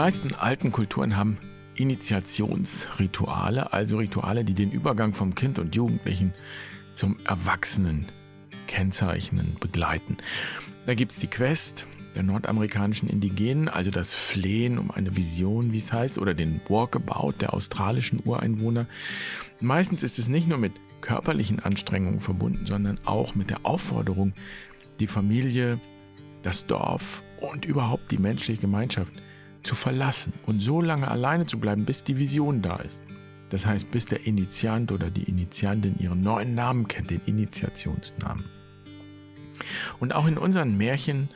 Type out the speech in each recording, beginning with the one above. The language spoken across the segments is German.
meisten alten Kulturen haben Initiationsrituale, also Rituale, die den Übergang vom Kind und Jugendlichen zum Erwachsenen kennzeichnen, begleiten. Da gibt es die Quest der nordamerikanischen Indigenen, also das Flehen um eine Vision, wie es heißt, oder den Walkabout der australischen Ureinwohner. Meistens ist es nicht nur mit körperlichen Anstrengungen verbunden, sondern auch mit der Aufforderung, die Familie, das Dorf und überhaupt die menschliche Gemeinschaft zu verlassen und so lange alleine zu bleiben, bis die Vision da ist. Das heißt, bis der Initiant oder die Initiantin ihren neuen Namen kennt, den Initiationsnamen. Und auch in unseren Märchen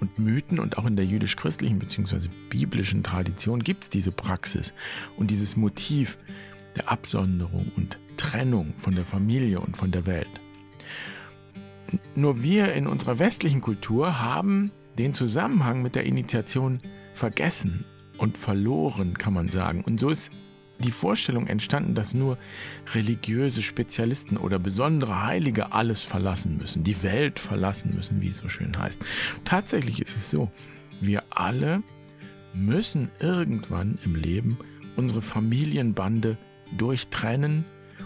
und Mythen und auch in der jüdisch-christlichen bzw. biblischen Tradition gibt es diese Praxis und dieses Motiv der Absonderung und Trennung von der Familie und von der Welt. Nur wir in unserer westlichen Kultur haben den Zusammenhang mit der Initiation vergessen und verloren, kann man sagen. Und so ist die Vorstellung entstanden, dass nur religiöse Spezialisten oder besondere Heilige alles verlassen müssen, die Welt verlassen müssen, wie es so schön heißt. Tatsächlich ist es so, wir alle müssen irgendwann im Leben unsere Familienbande durchtrennen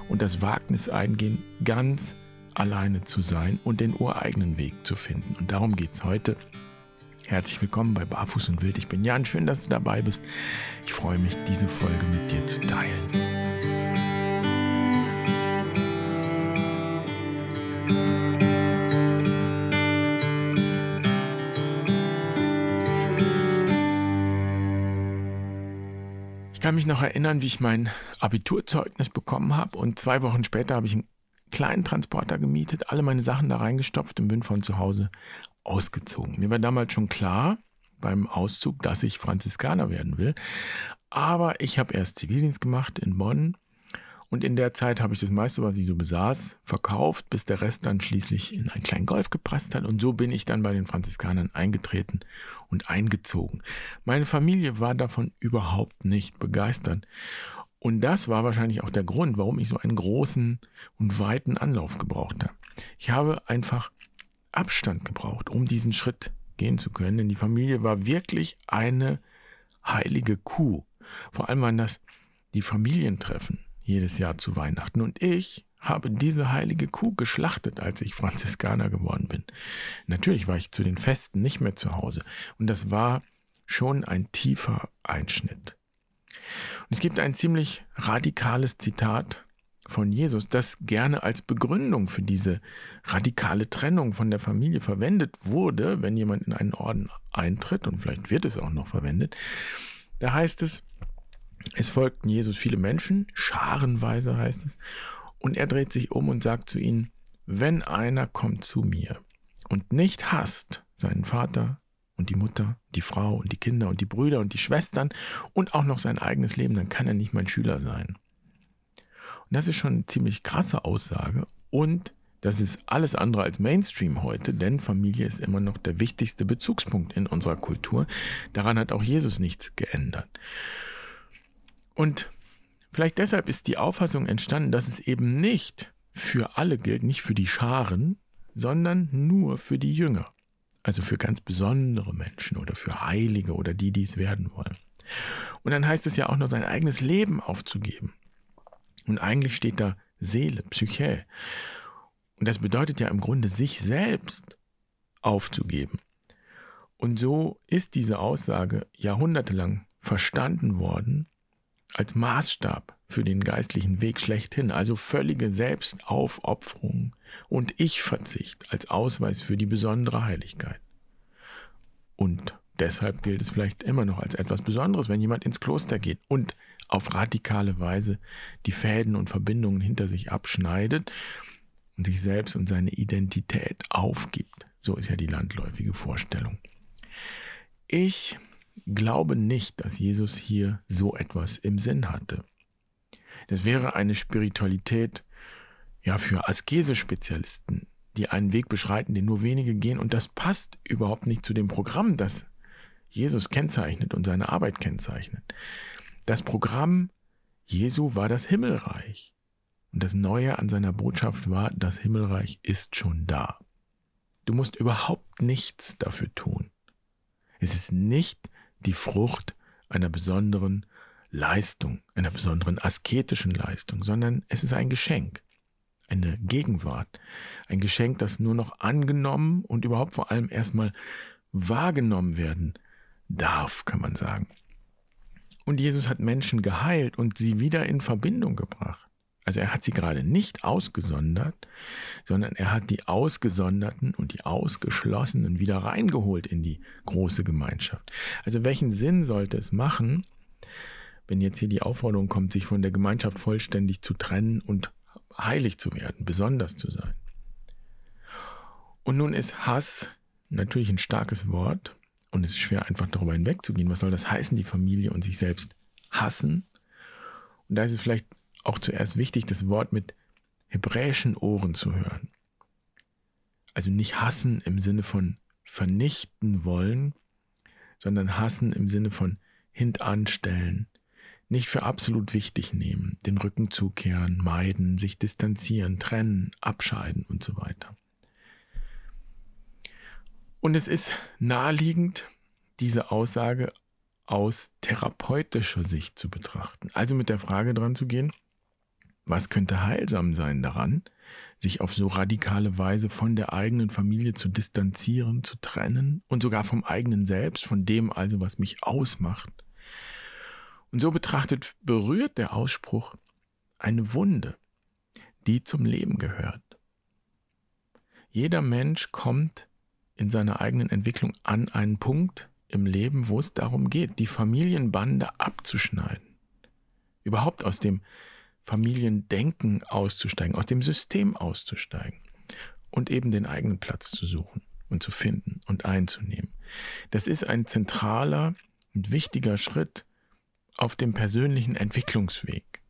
und das Wagnis eingehen, ganz alleine zu sein und den ureigenen Weg zu finden. Und darum geht es heute Herzlich willkommen bei Barfuß und Wild. Ich bin Jan, schön, dass du dabei bist. Ich freue mich, diese Folge mit dir zu teilen. Ich kann mich noch erinnern, wie ich mein Abiturzeugnis bekommen habe und zwei Wochen später habe ich einen kleinen Transporter gemietet, alle meine Sachen da reingestopft und bin von zu Hause ausgezogen. Mir war damals schon klar beim Auszug, dass ich Franziskaner werden will. Aber ich habe erst Zivildienst gemacht in Bonn und in der Zeit habe ich das meiste, was ich so besaß, verkauft, bis der Rest dann schließlich in einen kleinen Golf gepresst hat. Und so bin ich dann bei den Franziskanern eingetreten und eingezogen. Meine Familie war davon überhaupt nicht begeistert. Und das war wahrscheinlich auch der Grund, warum ich so einen großen und weiten Anlauf gebraucht habe. Ich habe einfach Abstand gebraucht, um diesen Schritt gehen zu können. Denn die Familie war wirklich eine heilige Kuh. Vor allem waren das die Familientreffen jedes Jahr zu Weihnachten. Und ich habe diese heilige Kuh geschlachtet, als ich Franziskaner geworden bin. Natürlich war ich zu den Festen nicht mehr zu Hause. Und das war schon ein tiefer Einschnitt. Und es gibt ein ziemlich radikales Zitat von Jesus, das gerne als Begründung für diese radikale Trennung von der Familie verwendet wurde, wenn jemand in einen Orden eintritt, und vielleicht wird es auch noch verwendet, da heißt es, es folgten Jesus viele Menschen, scharenweise heißt es, und er dreht sich um und sagt zu ihnen, wenn einer kommt zu mir und nicht hasst seinen Vater und die Mutter, die Frau und die Kinder und die Brüder und die Schwestern und auch noch sein eigenes Leben, dann kann er nicht mein Schüler sein. Und das ist schon eine ziemlich krasse Aussage. Und das ist alles andere als Mainstream heute, denn Familie ist immer noch der wichtigste Bezugspunkt in unserer Kultur. Daran hat auch Jesus nichts geändert. Und vielleicht deshalb ist die Auffassung entstanden, dass es eben nicht für alle gilt, nicht für die Scharen, sondern nur für die Jünger. Also für ganz besondere Menschen oder für Heilige oder die, die es werden wollen. Und dann heißt es ja auch noch, sein eigenes Leben aufzugeben. Und eigentlich steht da Seele, Psyche. Und das bedeutet ja im Grunde, sich selbst aufzugeben. Und so ist diese Aussage jahrhundertelang verstanden worden als Maßstab für den geistlichen Weg schlechthin, also völlige Selbstaufopferung und Ich-Verzicht als Ausweis für die besondere Heiligkeit. Und deshalb gilt es vielleicht immer noch als etwas Besonderes, wenn jemand ins Kloster geht und auf radikale Weise die Fäden und Verbindungen hinter sich abschneidet und sich selbst und seine Identität aufgibt. So ist ja die landläufige Vorstellung. Ich glaube nicht, dass Jesus hier so etwas im Sinn hatte. Das wäre eine Spiritualität ja für Askese-Spezialisten, die einen Weg beschreiten, den nur wenige gehen und das passt überhaupt nicht zu dem Programm, das Jesus kennzeichnet und seine Arbeit kennzeichnet. Das Programm Jesu war das Himmelreich. Und das Neue an seiner Botschaft war, das Himmelreich ist schon da. Du musst überhaupt nichts dafür tun. Es ist nicht die Frucht einer besonderen Leistung, einer besonderen asketischen Leistung, sondern es ist ein Geschenk, eine Gegenwart, ein Geschenk, das nur noch angenommen und überhaupt vor allem erstmal wahrgenommen werden darf, kann man sagen. Und Jesus hat Menschen geheilt und sie wieder in Verbindung gebracht. Also er hat sie gerade nicht ausgesondert, sondern er hat die Ausgesonderten und die Ausgeschlossenen wieder reingeholt in die große Gemeinschaft. Also welchen Sinn sollte es machen, wenn jetzt hier die Aufforderung kommt, sich von der Gemeinschaft vollständig zu trennen und heilig zu werden, besonders zu sein? Und nun ist Hass natürlich ein starkes Wort und es ist schwer einfach darüber hinwegzugehen. Was soll das heißen, die Familie und sich selbst hassen? Und da ist es vielleicht auch zuerst wichtig, das Wort mit hebräischen Ohren zu hören. Also nicht hassen im Sinne von vernichten wollen, sondern hassen im Sinne von hintanstellen, nicht für absolut wichtig nehmen, den Rücken zukehren, meiden, sich distanzieren, trennen, abscheiden und so weiter. Und es ist naheliegend, diese Aussage aus therapeutischer Sicht zu betrachten. Also mit der Frage dran zu gehen, was könnte heilsam sein daran, sich auf so radikale Weise von der eigenen Familie zu distanzieren, zu trennen und sogar vom eigenen Selbst, von dem also, was mich ausmacht. Und so betrachtet berührt der Ausspruch eine Wunde, die zum Leben gehört. Jeder Mensch kommt in seiner eigenen Entwicklung an einen Punkt im Leben, wo es darum geht, die Familienbande abzuschneiden. Überhaupt aus dem Familiendenken auszusteigen, aus dem System auszusteigen und eben den eigenen Platz zu suchen und zu finden und einzunehmen. Das ist ein zentraler und wichtiger Schritt auf dem persönlichen Entwicklungsweg.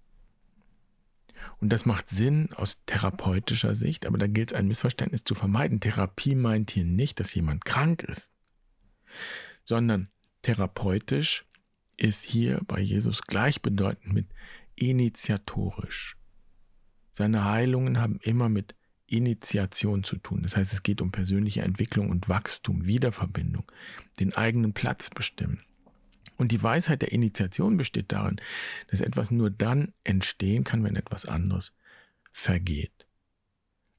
Und das macht Sinn aus therapeutischer Sicht, aber da gilt es ein Missverständnis zu vermeiden. Therapie meint hier nicht, dass jemand krank ist, sondern therapeutisch ist hier bei Jesus gleichbedeutend mit initiatorisch. Seine Heilungen haben immer mit Initiation zu tun. Das heißt, es geht um persönliche Entwicklung und Wachstum, Wiederverbindung, den eigenen Platz bestimmen. Und die Weisheit der Initiation besteht darin, dass etwas nur dann entstehen kann, wenn etwas anderes vergeht.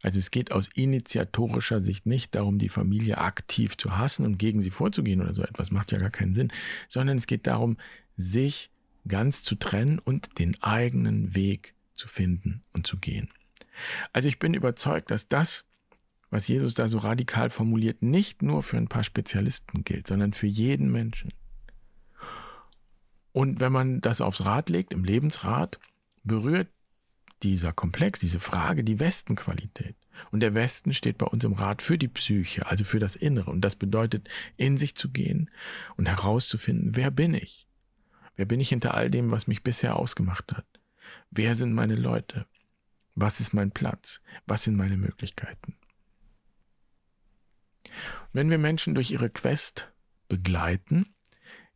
Also es geht aus initiatorischer Sicht nicht darum, die Familie aktiv zu hassen und gegen sie vorzugehen oder so etwas, macht ja gar keinen Sinn, sondern es geht darum, sich ganz zu trennen und den eigenen Weg zu finden und zu gehen. Also ich bin überzeugt, dass das, was Jesus da so radikal formuliert, nicht nur für ein paar Spezialisten gilt, sondern für jeden Menschen. Und wenn man das aufs Rad legt, im Lebensrat, berührt dieser Komplex, diese Frage die Westenqualität. Und der Westen steht bei uns im Rat für die Psyche, also für das Innere. Und das bedeutet, in sich zu gehen und herauszufinden, wer bin ich? Wer bin ich hinter all dem, was mich bisher ausgemacht hat? Wer sind meine Leute? Was ist mein Platz? Was sind meine Möglichkeiten? wenn wir Menschen durch ihre Quest begleiten,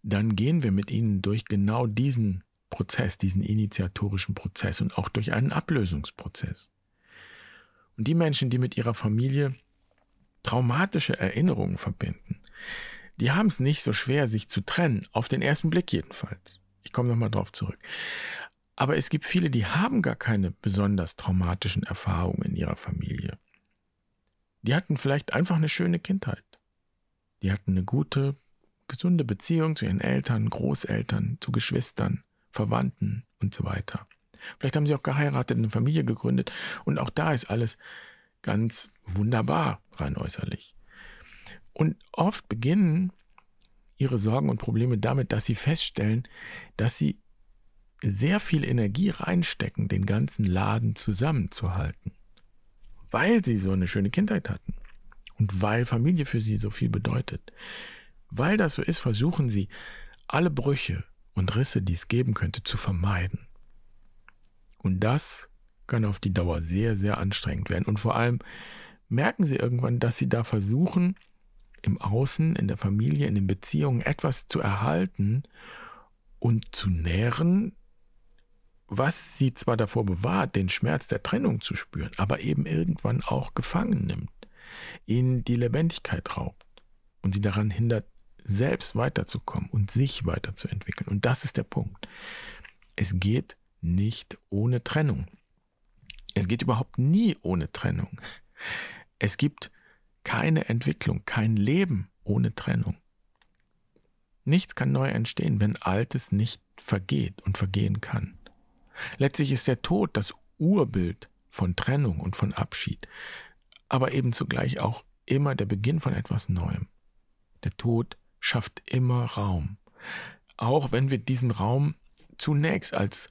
dann gehen wir mit ihnen durch genau diesen Prozess, diesen initiatorischen Prozess und auch durch einen Ablösungsprozess. Und die Menschen, die mit ihrer Familie traumatische Erinnerungen verbinden, die haben es nicht so schwer, sich zu trennen, auf den ersten Blick jedenfalls. Ich komme nochmal drauf zurück. Aber es gibt viele, die haben gar keine besonders traumatischen Erfahrungen in ihrer Familie. Die hatten vielleicht einfach eine schöne Kindheit. Die hatten eine gute, gesunde Beziehung zu ihren Eltern, Großeltern, zu Geschwistern, Verwandten und so weiter. Vielleicht haben sie auch geheiratet, eine Familie gegründet und auch da ist alles ganz wunderbar rein äußerlich. Und oft beginnen ihre Sorgen und Probleme damit, dass sie feststellen, dass sie sehr viel Energie reinstecken, den ganzen Laden zusammenzuhalten, weil sie so eine schöne Kindheit hatten und weil Familie für sie so viel bedeutet. Weil das so ist, versuchen sie, alle Brüche und Risse, die es geben könnte, zu vermeiden. Und das kann auf die Dauer sehr, sehr anstrengend werden. Und vor allem merken sie irgendwann, dass sie da versuchen, im Außen, in der Familie, in den Beziehungen etwas zu erhalten und zu nähren, was sie zwar davor bewahrt, den Schmerz der Trennung zu spüren, aber eben irgendwann auch gefangen nimmt, ihnen die Lebendigkeit raubt und sie daran hindert, selbst weiterzukommen und sich weiterzuentwickeln. Und das ist der Punkt. Es geht nicht ohne Trennung. Es geht überhaupt nie ohne Trennung. Es gibt keine Entwicklung, kein Leben ohne Trennung. Nichts kann neu entstehen, wenn Altes nicht vergeht und vergehen kann. Letztlich ist der Tod das Urbild von Trennung und von Abschied, aber eben zugleich auch immer der Beginn von etwas Neuem. Der Tod schafft immer Raum, auch wenn wir diesen Raum zunächst als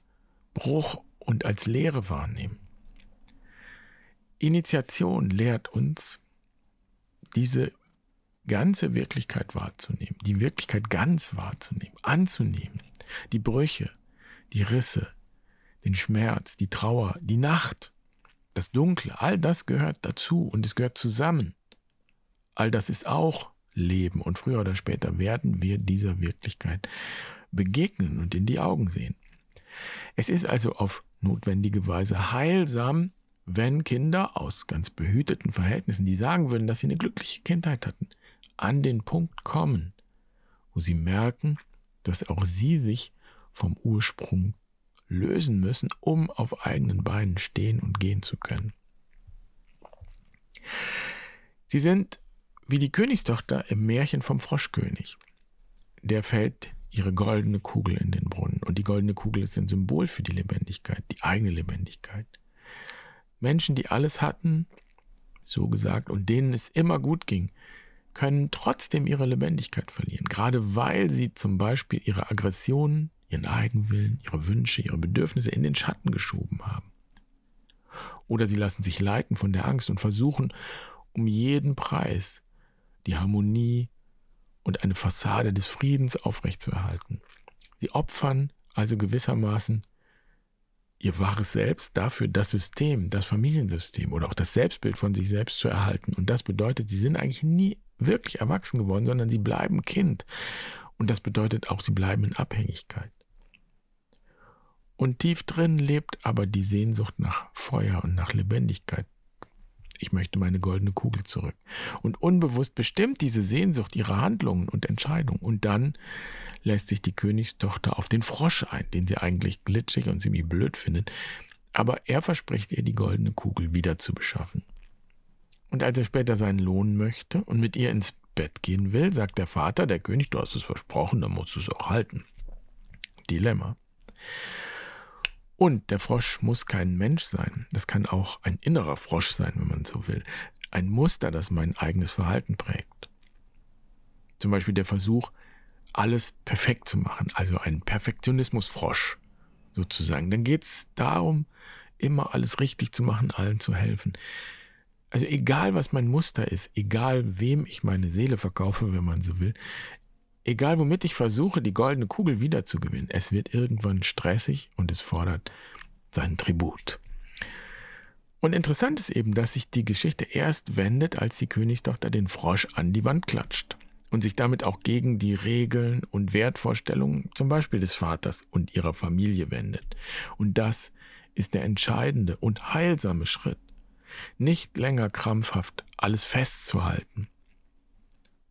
Bruch und als Leere wahrnehmen. Initiation lehrt uns, diese ganze Wirklichkeit wahrzunehmen, die Wirklichkeit ganz wahrzunehmen, anzunehmen, die Brüche, die Risse, den Schmerz, die Trauer, die Nacht, das Dunkle, all das gehört dazu und es gehört zusammen. All das ist auch Leben und früher oder später werden wir dieser Wirklichkeit begegnen und in die Augen sehen. Es ist also auf notwendige Weise heilsam, wenn Kinder aus ganz behüteten Verhältnissen, die sagen würden, dass sie eine glückliche Kindheit hatten, an den Punkt kommen, wo sie merken, dass auch sie sich vom Ursprung lösen müssen, um auf eigenen Beinen stehen und gehen zu können. Sie sind wie die Königstochter im Märchen vom Froschkönig. Der fällt ihre goldene Kugel in den Brunnen. Und die goldene Kugel ist ein Symbol für die Lebendigkeit, die eigene Lebendigkeit. Menschen, die alles hatten, so gesagt, und denen es immer gut ging, können trotzdem ihre Lebendigkeit verlieren, gerade weil sie zum Beispiel ihre Aggressionen, ihren Eigenwillen, ihre Wünsche, ihre Bedürfnisse in den Schatten geschoben haben. Oder sie lassen sich leiten von der Angst und versuchen um jeden Preis die Harmonie und eine Fassade des Friedens aufrechtzuerhalten. Sie opfern also gewissermaßen ihr wahres Selbst dafür, das System, das Familiensystem oder auch das Selbstbild von sich selbst zu erhalten. Und das bedeutet, sie sind eigentlich nie wirklich erwachsen geworden, sondern sie bleiben Kind. Und das bedeutet auch, sie bleiben in Abhängigkeit. Und tief drin lebt aber die Sehnsucht nach Feuer und nach Lebendigkeit. Ich möchte meine goldene Kugel zurück. Und unbewusst bestimmt diese Sehnsucht ihre Handlungen und Entscheidungen. Und dann lässt sich die Königstochter auf den Frosch ein, den sie eigentlich glitschig und ziemlich blöd findet. Aber er verspricht ihr, die goldene Kugel wieder zu beschaffen. Und als er später seinen Lohn möchte und mit ihr ins Bett gehen will, sagt der Vater, der König, du hast es versprochen, dann musst du es auch halten. Dilemma. Und der Frosch muss kein Mensch sein. Das kann auch ein innerer Frosch sein, wenn man so will. Ein Muster, das mein eigenes Verhalten prägt. Zum Beispiel der Versuch, alles perfekt zu machen, also ein Perfektionismusfrosch sozusagen. Dann geht es darum, immer alles richtig zu machen, allen zu helfen. Also egal, was mein Muster ist, egal, wem ich meine Seele verkaufe, wenn man so will, egal, womit ich versuche, die goldene Kugel wiederzugewinnen, es wird irgendwann stressig und es fordert seinen Tribut. Und interessant ist eben, dass sich die Geschichte erst wendet, als die Königstochter den Frosch an die Wand klatscht und sich damit auch gegen die Regeln und Wertvorstellungen zum Beispiel des Vaters und ihrer Familie wendet. Und das ist der entscheidende und heilsame Schritt. Nicht länger krampfhaft alles festzuhalten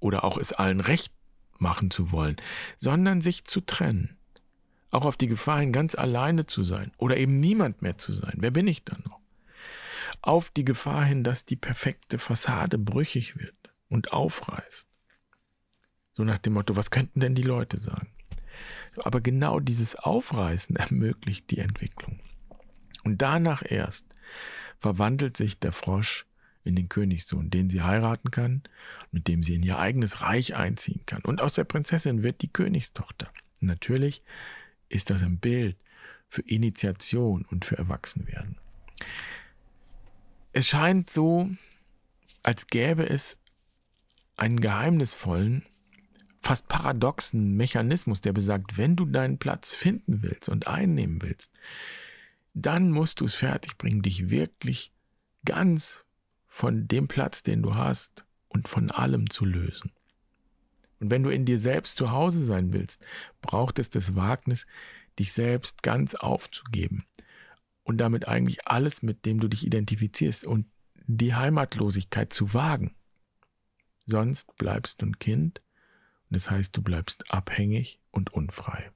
oder auch es allen recht machen zu wollen, sondern sich zu trennen. Auch auf die Gefahr hin, ganz alleine zu sein oder eben niemand mehr zu sein. Wer bin ich dann noch? Auf die Gefahr hin, dass die perfekte Fassade brüchig wird und aufreißt. So nach dem Motto, was könnten denn die Leute sagen? Aber genau dieses Aufreißen ermöglicht die Entwicklung. Und danach erst verwandelt sich der Frosch in den Königssohn, den sie heiraten kann, mit dem sie in ihr eigenes Reich einziehen kann. Und aus der Prinzessin wird die Königstochter. Natürlich ist das ein Bild für Initiation und für Erwachsenwerden. Es scheint so, als gäbe es einen geheimnisvollen fast paradoxen Mechanismus, der besagt, wenn du deinen Platz finden willst und einnehmen willst, dann musst du es fertigbringen, dich wirklich ganz von dem Platz, den du hast und von allem zu lösen. Und wenn du in dir selbst zu Hause sein willst, braucht es das Wagnis, dich selbst ganz aufzugeben und damit eigentlich alles, mit dem du dich identifizierst und die Heimatlosigkeit zu wagen. Sonst bleibst du ein Kind Das heißt, du bleibst abhängig und unfrei.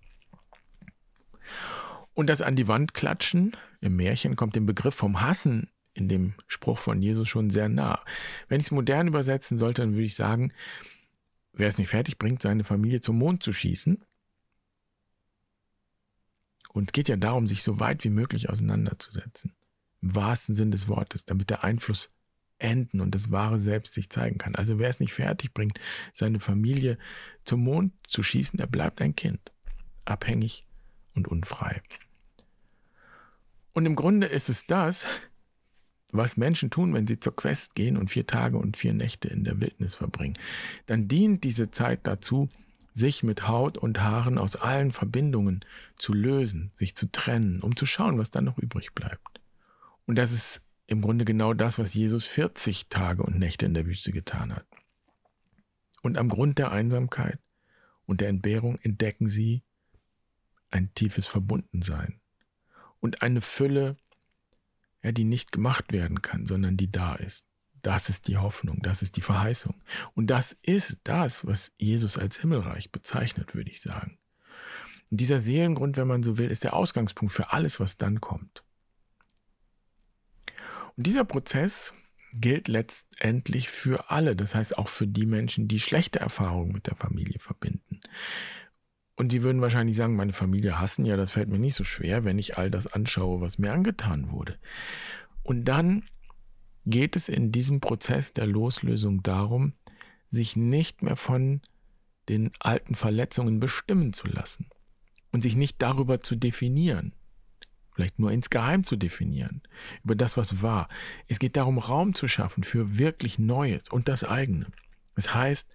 Und das an die Wand klatschen im Märchen kommt dem Begriff vom Hassen in dem Spruch von Jesus schon sehr nah. Wenn ich es modern übersetzen sollte, dann würde ich sagen, wer es nicht fertig bringt, seine Familie zum Mond zu schießen. Und es geht ja darum, sich so weit wie möglich auseinanderzusetzen. Im wahrsten Sinn des Wortes, damit der Einfluss enden und das wahre Selbst sich zeigen kann. Also wer es nicht fertig bringt, seine Familie zum Mond zu schießen, der bleibt ein Kind. Abhängig und unfrei. Und im Grunde ist es das, was Menschen tun, wenn sie zur Quest gehen und vier Tage und vier Nächte in der Wildnis verbringen. Dann dient diese Zeit dazu, sich mit Haut und Haaren aus allen Verbindungen zu lösen, sich zu trennen, um zu schauen, was dann noch übrig bleibt. Und das ist im Grunde genau das, was Jesus 40 Tage und Nächte in der Wüste getan hat. Und am Grund der Einsamkeit und der Entbehrung entdecken sie ein tiefes Verbundensein und eine Fülle, ja, die nicht gemacht werden kann, sondern die da ist. Das ist die Hoffnung, das ist die Verheißung. Und das ist das, was Jesus als Himmelreich bezeichnet, würde ich sagen. Und dieser Seelengrund, wenn man so will, ist der Ausgangspunkt für alles, was dann kommt. Und dieser Prozess gilt letztendlich für alle, das heißt auch für die Menschen, die schlechte Erfahrungen mit der Familie verbinden. Und sie würden wahrscheinlich sagen, meine Familie hassen, ja, das fällt mir nicht so schwer, wenn ich all das anschaue, was mir angetan wurde. Und dann geht es in diesem Prozess der Loslösung darum, sich nicht mehr von den alten Verletzungen bestimmen zu lassen und sich nicht darüber zu definieren, vielleicht nur insgeheim zu definieren, über das, was war. Es geht darum, Raum zu schaffen für wirklich Neues und das eigene. Es das heißt,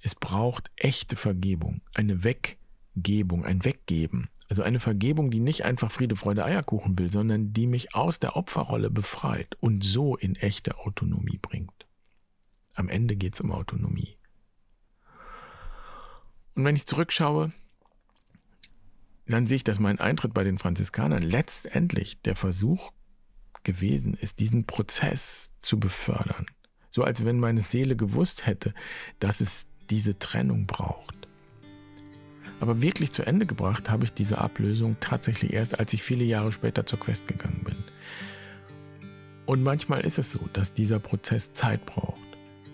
es braucht echte Vergebung, eine Weg Gebung, ein Weggeben. Also eine Vergebung, die nicht einfach Friede, Freude, Eierkuchen will, sondern die mich aus der Opferrolle befreit und so in echte Autonomie bringt. Am Ende geht es um Autonomie. Und wenn ich zurückschaue, dann sehe ich, dass mein Eintritt bei den Franziskanern letztendlich der Versuch gewesen ist, diesen Prozess zu befördern. So als wenn meine Seele gewusst hätte, dass es diese Trennung braucht. Aber wirklich zu Ende gebracht habe ich diese Ablösung tatsächlich erst, als ich viele Jahre später zur Quest gegangen bin. Und manchmal ist es so, dass dieser Prozess Zeit braucht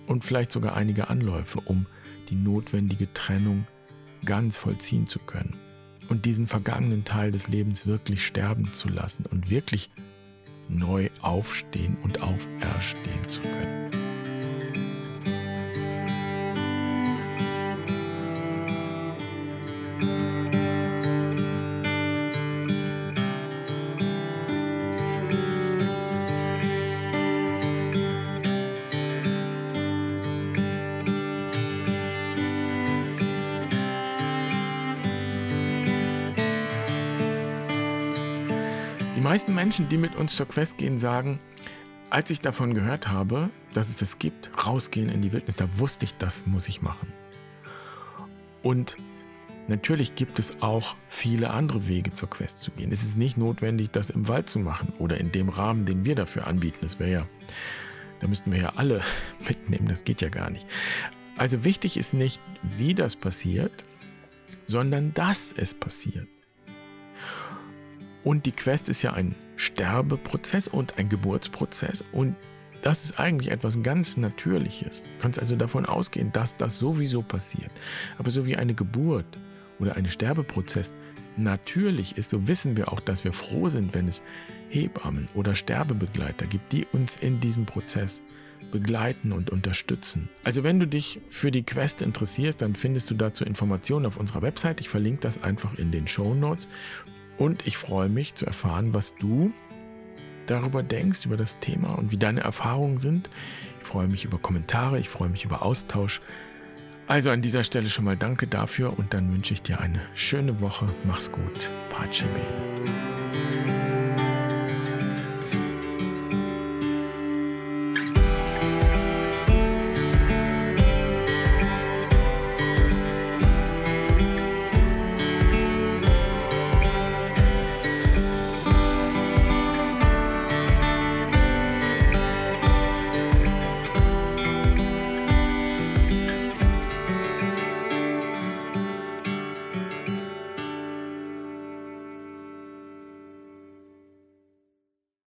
und vielleicht sogar einige Anläufe, um die notwendige Trennung ganz vollziehen zu können und diesen vergangenen Teil des Lebens wirklich sterben zu lassen und wirklich neu aufstehen und auferstehen zu können. Meisten Menschen, die mit uns zur Quest gehen, sagen, als ich davon gehört habe, dass es das gibt, rausgehen in die Wildnis, da wusste ich, das muss ich machen. Und natürlich gibt es auch viele andere Wege zur Quest zu gehen. Es ist nicht notwendig, das im Wald zu machen oder in dem Rahmen, den wir dafür anbieten. Das wäre ja, da müssten wir ja alle mitnehmen, das geht ja gar nicht. Also wichtig ist nicht, wie das passiert, sondern dass es passiert. Und die Quest ist ja ein Sterbeprozess und ein Geburtsprozess. Und das ist eigentlich etwas ganz Natürliches. Du kannst also davon ausgehen, dass das sowieso passiert. Aber so wie eine Geburt oder ein Sterbeprozess natürlich ist, so wissen wir auch, dass wir froh sind, wenn es Hebammen oder Sterbebegleiter gibt, die uns in diesem Prozess begleiten und unterstützen. Also wenn du dich für die Quest interessierst, dann findest du dazu Informationen auf unserer Website. Ich verlinke das einfach in den Show Notes. Und ich freue mich zu erfahren, was du darüber denkst, über das Thema und wie deine Erfahrungen sind. Ich freue mich über Kommentare, ich freue mich über Austausch. Also an dieser Stelle schon mal danke dafür und dann wünsche ich dir eine schöne Woche. Mach's gut. Pace bene.